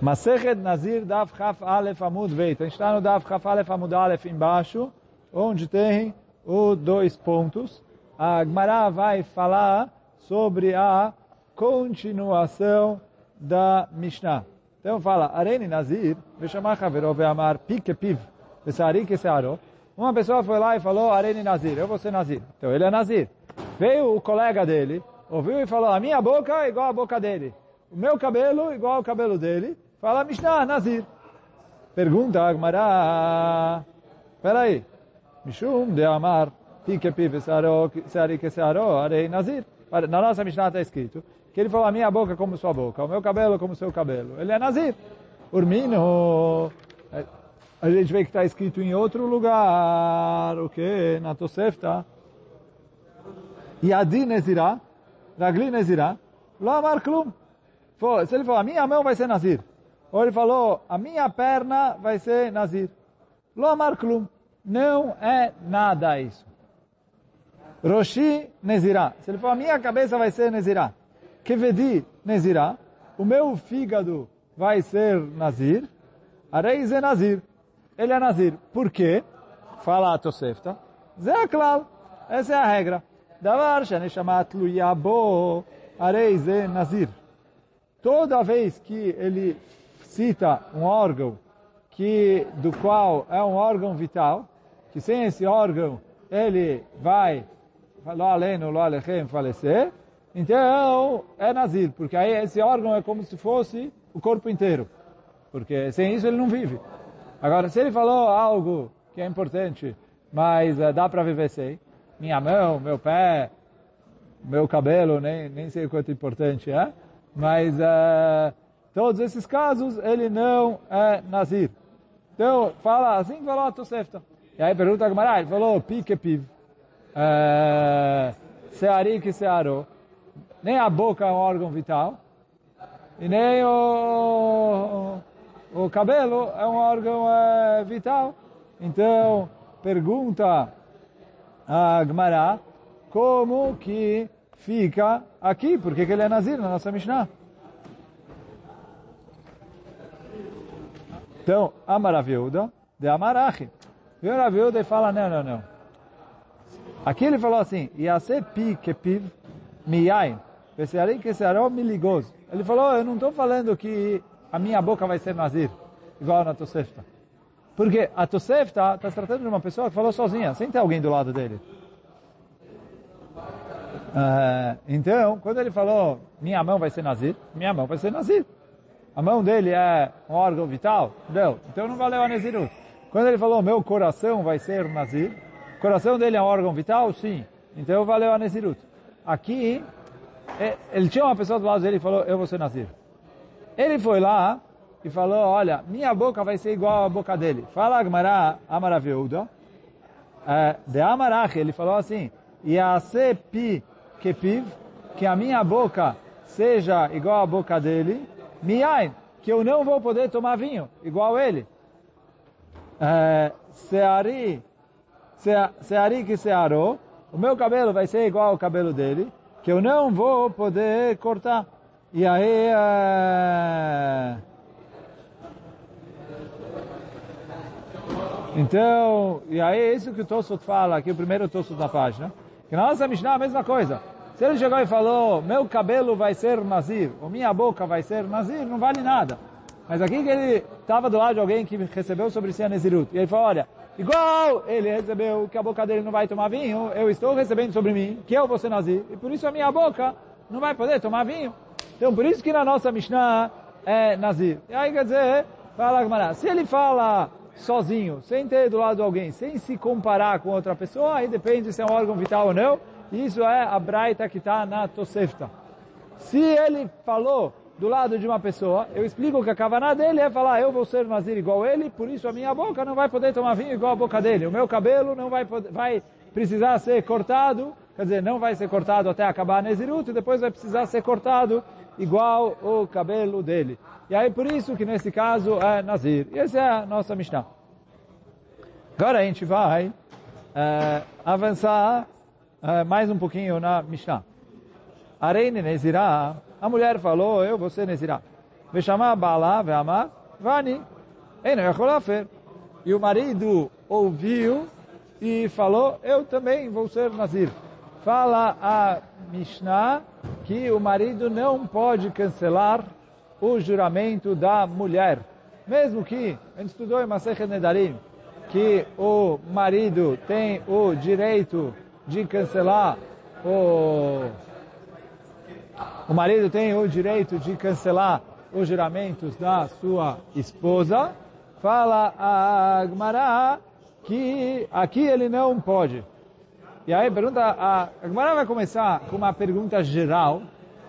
Masechet Nazir Dav Chaf Alef Amud Veit. A gente está no Dav Chaf Alef Amud Alef embaixo, onde tem os dois pontos. A Gemara vai falar sobre a continuação da Mishnah. Então fala, Areni Nazir, Veshamar Havero Veamar Pike Piv, Vesari Kesearo. Uma pessoa foi lá e falou, Areni Nazir, eu vou ser Nazir. Então ele é Nazir. Veio o colega dele, ouviu e falou, a minha boca é igual à boca dele. O meu cabelo igual ao cabelo dele. Fala Mishnah, Nazir. Pergunta Agmará. Peraí. Mishum de Amar. Pike Piv Vesari Kesearo, Arei Nazir. Na nossa Mishnah está escrito que ele falou, a minha boca como sua boca, o meu cabelo como seu cabelo. Ele é Nazir. Urmino, a gente vê que está escrito em outro lugar, o que? Na Tosefta. Yadi Nezirah, Ragli Lo Amar Klum. Se ele falou, a minha mão vai ser Nazir. Ou ele falou, a minha perna vai ser Nazir. Lo Amar Klum. Não é nada isso. Roshi Nezirah. Se ele falou, a minha cabeça vai ser Nezirah. Kevedi Nezirah, o meu fígado vai ser Nazir, Areiz é Nazir. Ele é Nazir. Por quê? Fala a Tosefta. Zé Klal. Essa é a regra. Davar Shaneshamat Luyabo Areiz é Nazir. Toda vez que ele cita um órgão que, do qual é um órgão vital, que sem esse órgão ele vai, lo aleno, lo falecer, então, é Nazir, porque aí esse órgão é como se fosse o corpo inteiro. Porque sem isso ele não vive. Agora, se ele falou algo que é importante, mas uh, dá para viver sem, minha mão, meu pé, meu cabelo, nem, nem sei o quanto importante é, mas uh, todos esses casos ele não é Nazir. Então, fala assim que falou a Tosefta. E aí pergunta a Gemara, ele falou, pique piv, uh, seari que searou nem a boca é um órgão vital, e nem o, o cabelo é um órgão é, vital. Então, pergunta a Gmará como que fica aqui, porque que ele é Nazir na nossa Mishnah. Então, Amaraviuda de Amarachi. Viu a viúda e fala, não, não, não. Aqui ele falou assim, Yase pi kepiv miyain. Ele falou, eu não estou falando que a minha boca vai ser nazir, igual na Tosefta. Porque a Tosefta está tratando de uma pessoa que falou sozinha, sem ter alguém do lado dele. Uh, então, quando ele falou, minha mão vai ser nazir, minha mão vai ser nazir. A mão dele é um órgão vital? Deu. Então não valeu a nazirut. Quando ele falou, meu coração vai ser nazir, o coração dele é um órgão vital? Sim. Então valeu a nazirut. Aqui, é, ele tinha uma pessoa do lado dele e falou, eu vou ser Nazir. Ele foi lá e falou, olha, minha boca vai ser igual à boca dele. Fala Agmará Amaraviuda. É, de Amarach, ele falou assim, Yase pi kepiv, que a minha boca seja igual à boca dele, miain, que eu não vou poder tomar vinho, igual ele. É, seari, seari que searou, o meu cabelo vai ser igual ao cabelo dele, que eu não vou poder cortar. E aí... Uh... Então, e aí é isso que o Tosfot fala, aqui o primeiro Tosfot na página. Que na nossa Mishnah é a mesma coisa. Se ele chegou e falou, meu cabelo vai ser nazir, ou minha boca vai ser nazir, não vale nada. Mas aqui que ele estava do lado de alguém que recebeu sobre si a Nezirut. E ele falou, olha, Igual ele recebeu que a boca dele não vai tomar vinho, eu estou recebendo sobre mim que eu vou ser nazir, e por isso a minha boca não vai poder tomar vinho. Então por isso que na nossa Mishnah é nazir. E aí quer dizer, fala Gamara, se ele fala sozinho, sem ter do lado de alguém, sem se comparar com outra pessoa, aí depende se é um órgão vital ou não, isso é a braita que está na Tosefta. Se ele falou do lado de uma pessoa, eu explico que a kavaná dele é falar, eu vou ser nazir igual ele, por isso a minha boca não vai poder tomar vinho igual a boca dele. O meu cabelo não vai, poder, vai precisar ser cortado, quer dizer, não vai ser cortado até acabar a nezirut, e depois vai precisar ser cortado igual o cabelo dele. E aí por isso que nesse caso é nazir. E essa é a nossa Mishnah. Agora a gente vai é, avançar ah, mais um pouquinho na Mishnah. Areine Nezirah, a mulher falou, eu vou ser Nezirah. Veshama Bala, Veama, Vani. É e o marido ouviu e falou, eu também vou ser Nazir. Fala a Mishnah que o marido não pode cancelar o juramento da mulher. Mesmo que, a gente estudou em Masechet Nedarim, que o marido tem o direito de cancelar o... O marido tem o direito de cancelar os juramentos da sua esposa, fala a Agmará que aqui ele não pode. E aí pergunta, a Agmará vai começar com uma pergunta geral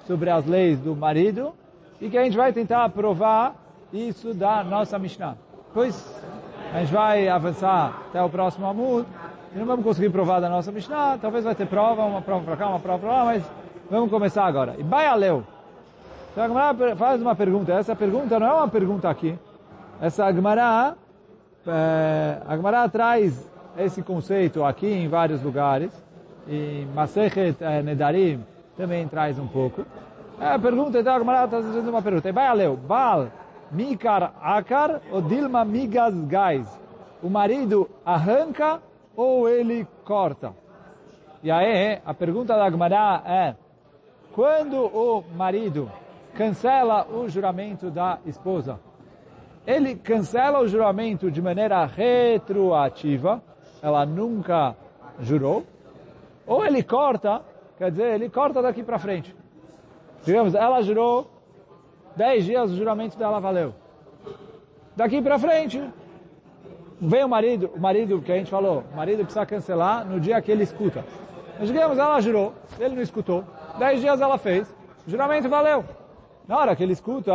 sobre as leis do marido e que a gente vai tentar provar isso da nossa Mishnah. Pois a gente vai avançar até o próximo Amud e não vamos conseguir provar da nossa Mishnah, talvez vai ter prova, uma prova para cá, uma prova para lá, mas vamos começar agora. E Baialeu. Então a Gemara faz uma pergunta, essa pergunta não é uma pergunta aqui, essa Gemara, é, a Gemara traz esse conceito aqui em vários lugares, e Masechet é, Nedarim também traz um pouco. É, a pergunta, então a Gemara está fazendo uma pergunta. Vai Aleu, Bal Mikar Akar ou Dilma Migas Gais? O marido arranca ou ele corta? E aí, a pergunta da Gemara é, quando o marido cancela o juramento da esposa, ele cancela o juramento de maneira retroativa, ela nunca jurou, ou ele corta, quer dizer, ele corta daqui para frente. Digamos, ela jurou, dez dias o juramento dela valeu. Daqui para frente, vem o marido, o marido que a gente falou, o marido precisa cancelar no dia que ele escuta. Mas digamos, ela jurou, ele não escutou, dez dias ela fez, o juramento valeu. Na hora que ele escuta,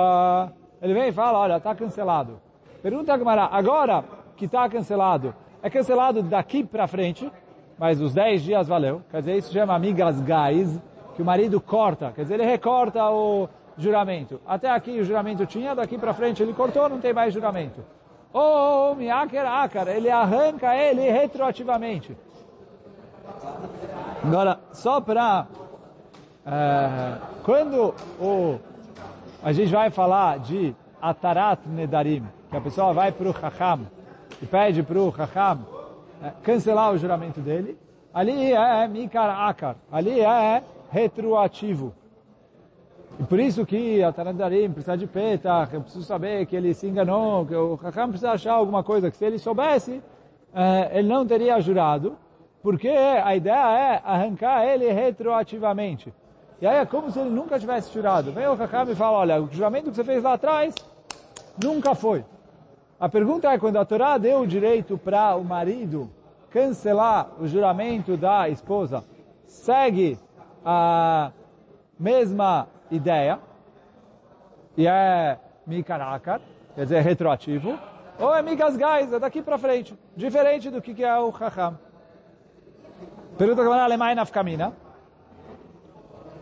ele vem e fala, olha, está cancelado. Pergunta a Gamara, agora que está cancelado, é cancelado daqui para frente, mas os 10 dias valeu. Quer dizer, isso chama amigas gais, que o marido corta. Quer dizer, ele recorta o juramento. Até aqui o juramento tinha, daqui para frente ele cortou, não tem mais juramento. Ou miaker akar, ele arranca ele retroativamente. Agora, só para... É, quando o a gente vai falar de Atarat Nedarim, que a pessoa vai para o Chacham e pede para o Chacham é, cancelar o juramento dele. Ali é Mikar Akar, ali é retroativo. E por isso que Atarat Nedarim precisa de Petach, eu preciso saber que ele se enganou, que o Chacham precisa achar alguma coisa, que se ele soubesse, é, ele não teria jurado, porque a ideia é arrancar ele retroativamente. E aí é como se ele nunca tivesse jurado. Vem o Hakam e fala, olha, o juramento que você fez lá atrás, nunca foi. A pergunta é, quando a Torá deu o direito para o marido cancelar o juramento da esposa, segue a mesma ideia e é Mikarakar, quer dizer, retroativo, ou é Mikasgais, é daqui para frente, diferente do que é o Chacham. Pergunta que alemã na nafkamina.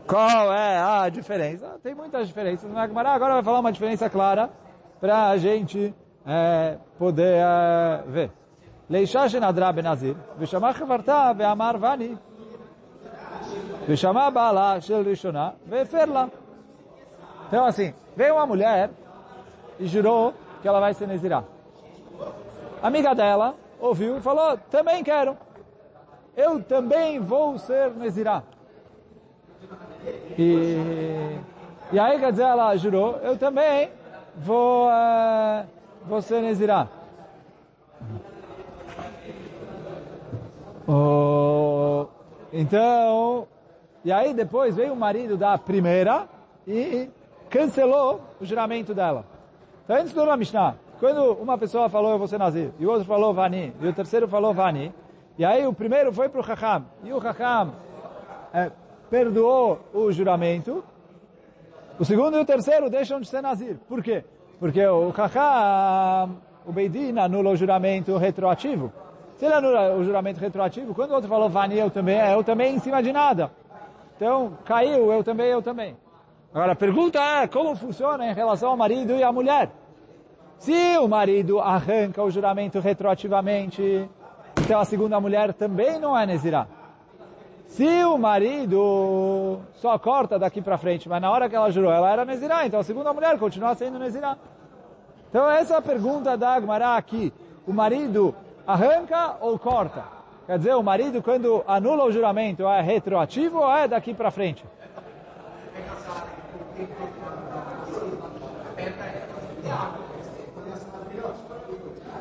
Qual é a diferença? Tem muitas diferenças. Mas agora vai falar uma diferença clara para a gente é, poder é, ver. Leishá shenadra benazir, v'shamah chavarta ve'amar vani, shel rishona ve'ferla. Então assim, veio uma mulher e jurou que ela vai se nezirar. A amiga dela ouviu e falou, também quero. Eu também vou ser nezirá. E, e aí, quer dizer, ela jurou, eu também vou, uh, vou ser Nezirá. Oh, então, e aí depois veio o marido da primeira e cancelou o juramento dela. Então, antes do Mishnah, quando uma pessoa falou eu vou ser Nazir, e o outro falou Vani, e o terceiro falou Vani, e aí o primeiro foi para o Chacham, e o Chacham é, perdoou o juramento, o segundo e o terceiro deixam de ser Nazir. Por quê? Porque o Kaká, o Beidin anula o juramento retroativo. Se ele anula o juramento retroativo, quando o outro falou Vani, eu também, é eu também em cima de nada. Então, caiu, eu também, eu também. Agora, a pergunta é, como funciona em relação ao marido e à mulher? Se o marido arranca o juramento retroativamente, então a segunda mulher também não é Nezirah. Se o marido só corta daqui para frente, mas na hora que ela jurou, ela era Nezirá, então a segunda mulher continua sendo Nezirá. Então essa é a pergunta da Agmará aqui. O marido arranca ou corta? Quer dizer, o marido quando anula o juramento é retroativo ou é daqui para frente?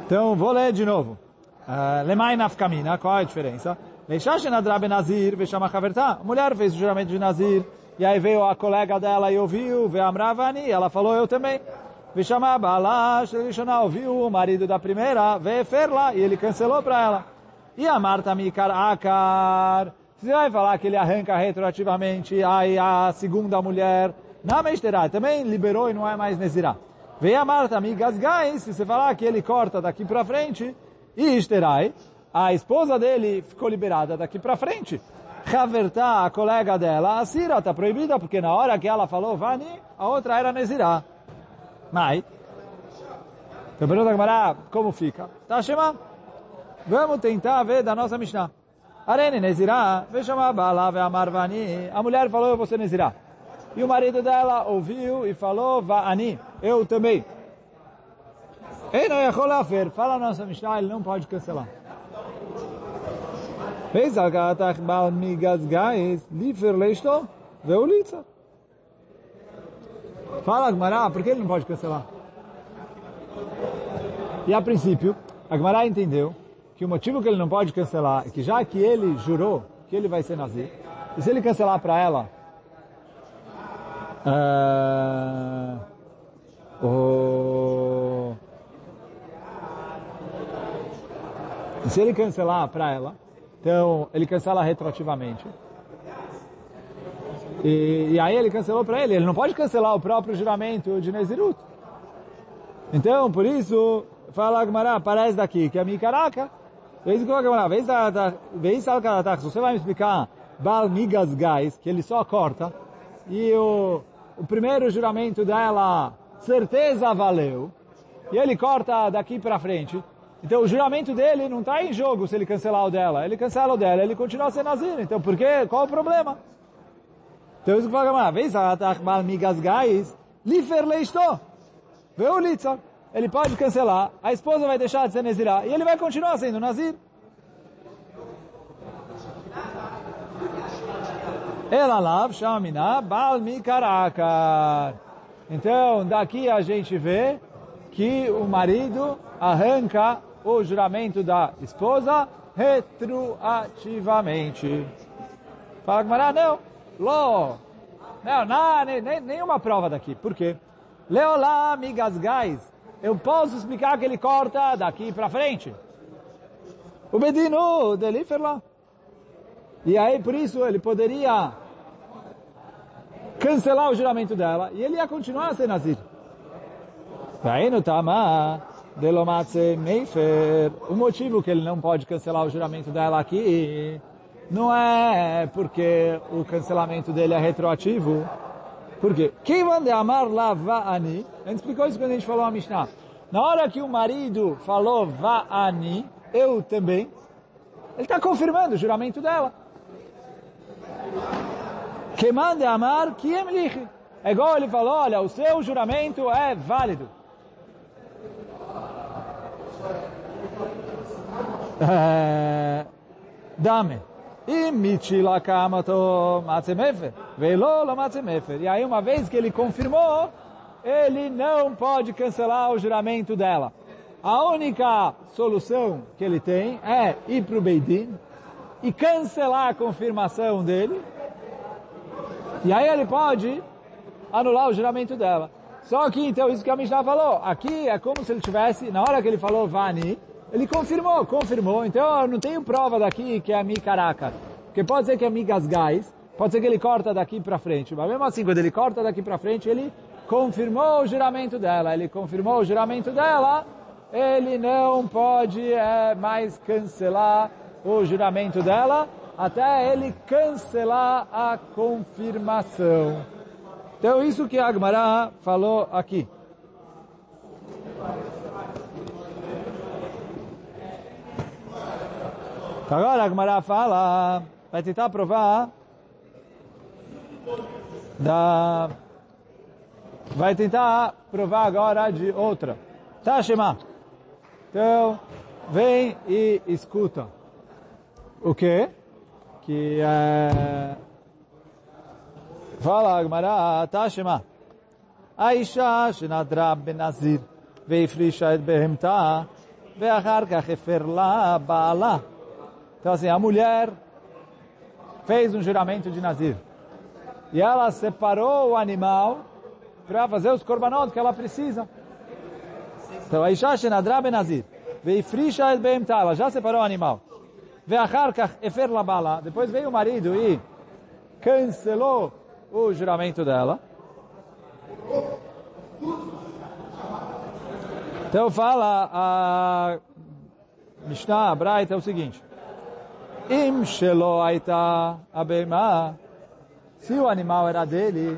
Então, vou ler de novo. Uh, Lemai nafkamina, qual é a diferença? Nazir. A mulher fez o juramento de nazir, e aí veio a colega dela e ouviu, veio amravani, ela falou, eu também. Veshama balash, ouviu o marido da primeira, veio ferla, e ele cancelou para ela. E a Marta mikar akar. Você vai falar que ele arranca retroativamente, aí a segunda mulher, na mesterá, também liberou e não é mais nezirá. Veio a Marta amigas gais, se você falar que ele corta daqui para frente, e Esterai, a esposa dele ficou liberada daqui para frente. Havertá, a colega dela, a Sira está proibida porque na hora que ela falou Vani, a outra era Nezirá. Mas, então pergunta Gamara, como fica? Tá chama? Vamos tentar ver da nossa Mishnah. Arene Nezirá, Veshama Bala Ve'amar Vani. A mulher falou, eu vou ser Nezirá. E o marido dela ouviu e falou, Va'ani, eu também. Ei, não ia ver. Fala a nossa Mishnah, ele não pode cancelar. Fez a gatach bal migas gais, lifer leisto, veulitza. Fala Agmará, por que ele não pode cancelar? E a princípio, Agmará entendeu que o motivo que ele não pode cancelar é que já que ele jurou que ele vai ser nazir, e se ele cancelar para ela, uh. E se ele cancelar para ela, então ele cancela retroativamente. E, e aí ele cancelou para ele. Ele não pode cancelar o próprio juramento de Nezirut. Então, por isso, fala Agmará, aparece daqui, que é minha caraca. Vez que Agmará, vez da você vai me explicar Bal Migas Gais, que ele só corta, e o, o primeiro juramento dela certeza valeu, e ele corta daqui para frente, então o juramento dele não está em jogo se ele cancelar o dela. Ele cancela o dela, ele continua sendo nazir. Então por quê? Qual o problema? Então isso que fala, uma vez migas gais, lifer leisto. Veu litza. Ele pode cancelar, a esposa vai deixar de ser nazirá e ele vai continuar sendo nazir. Ela lav shamina bal mikarakar. Então, daqui a gente vê que o marido arranca o juramento da esposa retroativamente. Fala Gmará, não, não, não nem, nem, nenhuma prova daqui. Por quê? Leolá, migas gás, eu posso explicar que ele corta daqui para frente. O Bedino, deliferla. E aí, por isso, ele poderia cancelar o juramento dela e ele ia continuar a ser Nazir. no Tama, Delomatse Meifer. O motivo que ele não pode cancelar o juramento dela aqui não é porque o cancelamento dele é retroativo. Por quê? Quem manda amar lava'ani? A gente explicou isso quando a gente falou a Mishnah. Na hora que o marido falou va'ani, eu também, ele está confirmando o juramento dela. Que manda amar que emlich. É igual ele falou, olha, o seu juramento é válido. Dame. Imichi la kamato matzemefer. Velo la matzemefer. E aí uma vez que ele confirmou, ele não pode cancelar o juramento dela. A única solução que ele tem é ir para o Beidin e cancelar a confirmação dele e aí ele pode anular o juramento dela. Só que, então, isso que a Mishnah falou, aqui é como se ele tivesse, na hora que ele falou Vani, ele confirmou, confirmou. Então, eu não tenho prova daqui que é a Caraca. Porque pode ser que é Mi Gasgais, pode ser que ele corta daqui para frente. Mas mesmo assim, quando ele corta daqui para frente, ele confirmou o juramento dela. Ele confirmou o juramento dela, ele não pode é, mais cancelar o juramento dela até ele cancelar a confirmação. Então, isso que Agmará falou aqui. Agora Agmará fala, vai tentar provar da vai tentar provar agora de outra. Tá, Shema? Então, vem e escuta. O quê? Que é... Fala, Agmará, tá, Shema? האישה שנדרה בנזיר והפרישה את בהמתה ואחר כך הפר לה בעלה. Então assim, a mulher fez um juramento de Nazir. E ela separou o animal para fazer os korbanot que ela precisa. Então, a Isha Shenadra Ben Nazir. Veifrisha El Behemta. Ela já separou o animal. Depois veio o marido e cancelou o juramento dela. Então fala a Mishnah, a Braita, é o seguinte. Im shelo aita abema. Se o animal era dele,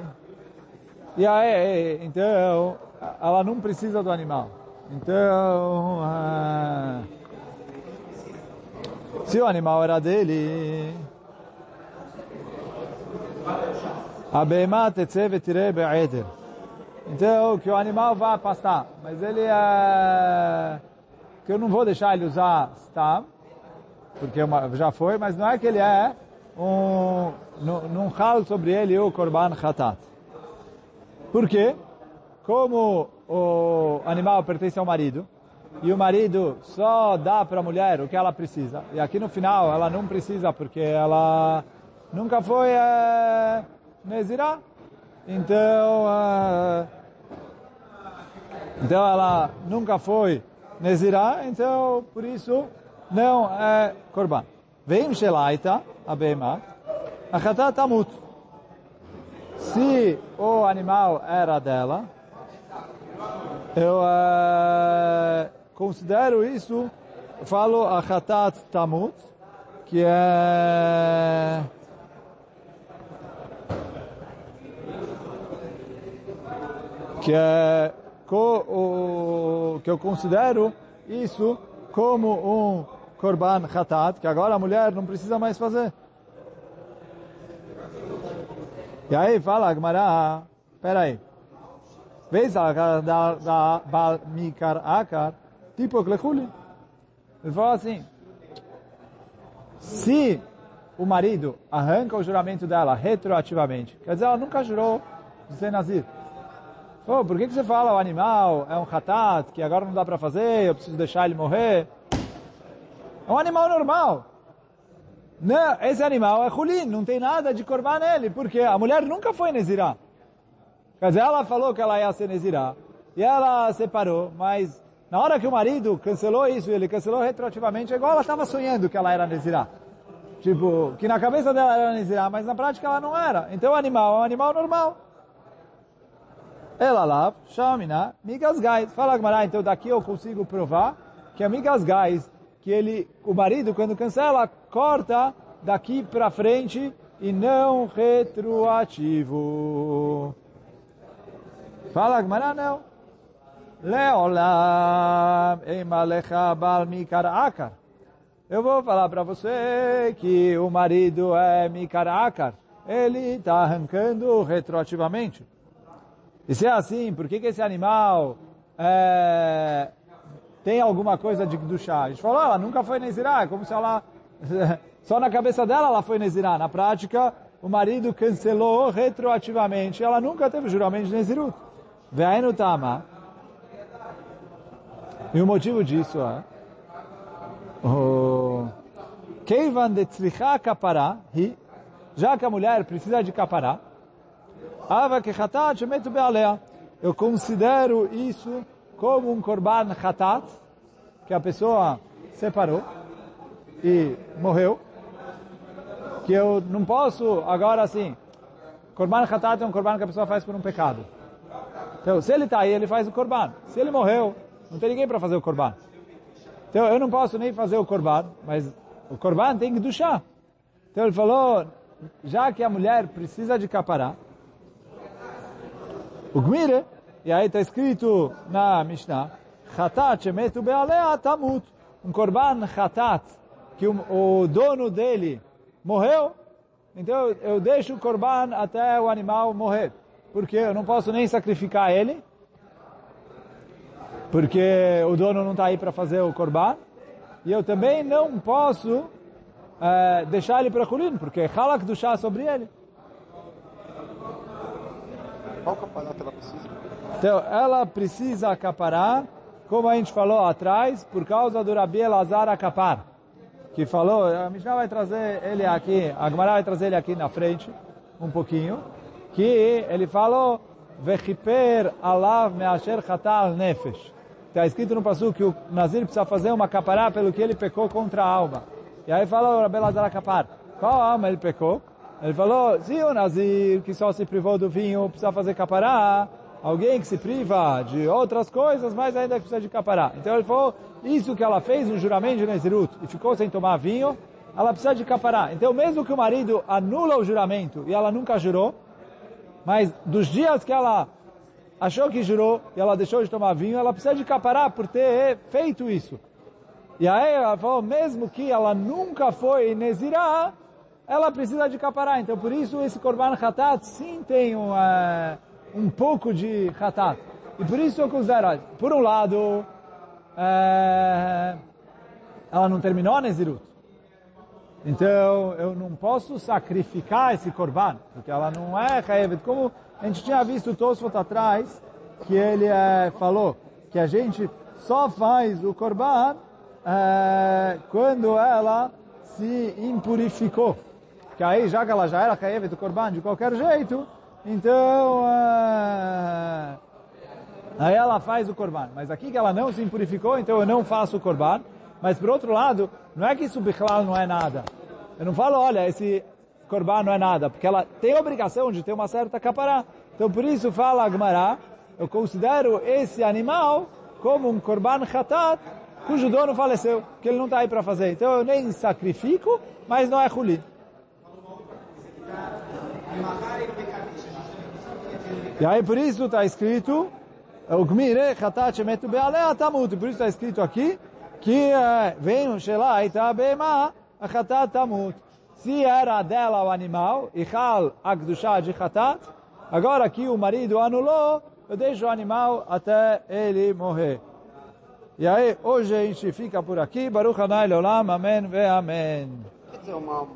e aí, então, ela não precisa do animal. Então, ah, se o animal era dele, abema tetze vetire be'eder. Então, que o animal vá pastar. Mas ele é... Que eu não vou deixar ele usar stam, porque já foi, mas não é que ele é um... Não ralo sobre ele o korban khatat. Por quê? Como o animal pertence ao marido, e o marido só dá para a mulher o que ela precisa, e aqui no final ela não precisa porque ela nunca foi é, Nezirah, então, uh, então ela nunca foi Nezirah, então por isso não é Korban. Vem Shelaita, a Bema, a Chatat Tamut. Se o animal era dela, eu uh, considero isso, falo a Chatat Tamut, que é que é que eu considero isso como um korban khatat, que agora a mulher não precisa mais fazer. E aí fala Agmará, peraí, vez da, da, da Bal Mikar Akar, tipo Klechuli. Ele falou assim, se o marido arranca o juramento dela retroativamente, quer dizer, ela nunca jurou de ser nazir. Oh, por que, que você fala o animal é um ratat, que agora não dá para fazer, eu preciso deixar ele morrer? É um animal normal. Não, esse animal é hulin, não tem nada de corvar nele, porque a mulher nunca foi nezirá. Quer dizer, ela falou que ela ia ser nezirá, e ela separou, mas na hora que o marido cancelou isso, ele cancelou retroativamente, é igual ela estava sonhando que ela era nezirá. Tipo, que na cabeça dela era nezirá, mas na prática ela não era. Então o animal é um animal normal. Ela lá, Shamina, migas gais. Fala Gmará, então daqui eu consigo provar que a migas gais, que ele, o marido, quando cancela, corta daqui para frente e não retroativo. Fala Gmará, não. Leolam emalecha bal mikar akar. Eu vou falar para você que o marido é mikar akar. Ele está arrancando retroativamente. E se é assim, por que, que esse animal é, tem alguma coisa de do chá? A gente falou, ela nunca foi Nezirá, é como se ela... Só na cabeça dela ela foi Nezirá. Na prática, o marido cancelou retroativamente. Ela nunca teve juramento de Nezirut. no Tama. E o motivo disso é... Keivan de tzricha kapará, já que a mulher precisa de kapará, Ava que chatat shemetu bealea. Eu considero isso como um korban chatat, que a pessoa separou e morreu, que eu não posso agora assim, korban chatat é um korban que a pessoa faz por um pecado. Então, se ele está aí, ele faz o korban. Se ele morreu, não tem ninguém para fazer o korban. Então, eu não posso nem fazer o korban, mas o korban tem que duchar. Então, ele falou, já que a mulher precisa de capará, o Gmire, e aí está escrito na Mishnah, Chatat shemetu bealea tamut. Um korban chatat, que o, o dono dele morreu, então eu deixo o corban até o animal morrer. Porque eu não posso nem sacrificar ele, porque o dono não está aí para fazer o corban, e eu também não posso é, deixar ele para Kulin, porque halak do chá sobre ele. Qual caparata ela precisa? Então, ela precisa acaparar, como a gente falou atrás, por causa do Rabi Elazar acapar, que falou, a Mishnah vai trazer ele aqui, a Gemara vai trazer ele aqui na frente, um pouquinho, que ele falou, Vechiper alav measher chatal nefesh. Está escrito no passo que o Nazir precisa fazer uma capará pelo que ele pecou contra a alma. E aí falou o Rabi Elazar acapar. Qual alma ele pecou? Ele falou, se o Nazir que só se privou do vinho precisa fazer capará, alguém que se priva de outras coisas, mas ainda precisa de capará. Então ele falou, isso que ela fez no juramento de Nezirut e ficou sem tomar vinho, ela precisa de capará. Então mesmo que o marido anula o juramento e ela nunca jurou, mas dos dias que ela achou que jurou e ela deixou de tomar vinho, ela precisa de capará por ter feito isso. E aí ela falou, mesmo que ela nunca foi Nezirah, ela precisa de capará. Então, por isso, esse Korban Hatat sim tem um, uh, um pouco de Hatat. E por isso eu considero, por um lado, uh, ela não terminou a Nezirut. Então, eu não posso sacrificar esse Korban, porque ela não é Hayevet. Como a gente tinha visto Tosfot atrás, que ele uh, falou que a gente só faz o Korban quando ela se impurificou que aí já que ela já era caída do corban de qualquer jeito, então uh, aí ela faz o corban. Mas aqui que ela não se impurificou, então eu não faço o corban. Mas por outro lado, não é que isso não é nada. Eu não falo, olha, esse corban não é nada, porque ela tem obrigação de ter uma certa capará. Então por isso fala Agmará, eu considero esse animal como um corban hatat, cujo dono faleceu, que ele não está aí para fazer. Então eu nem sacrifico, mas não é rulim. E aí por isso está escrito, o Gmire Chatat Shemetu Bealea Tamut. Por isso está escrito aqui que vem um Shelai Tabema Chatat Tamut. Se era dela o animal, e Chal Agdusha de Chatat, agora que o marido anulou, eu deixo o animal até ele morrer. E aí, hoje a gente fica por aqui. Baruch Hanai Leolam. Amém ve Amém.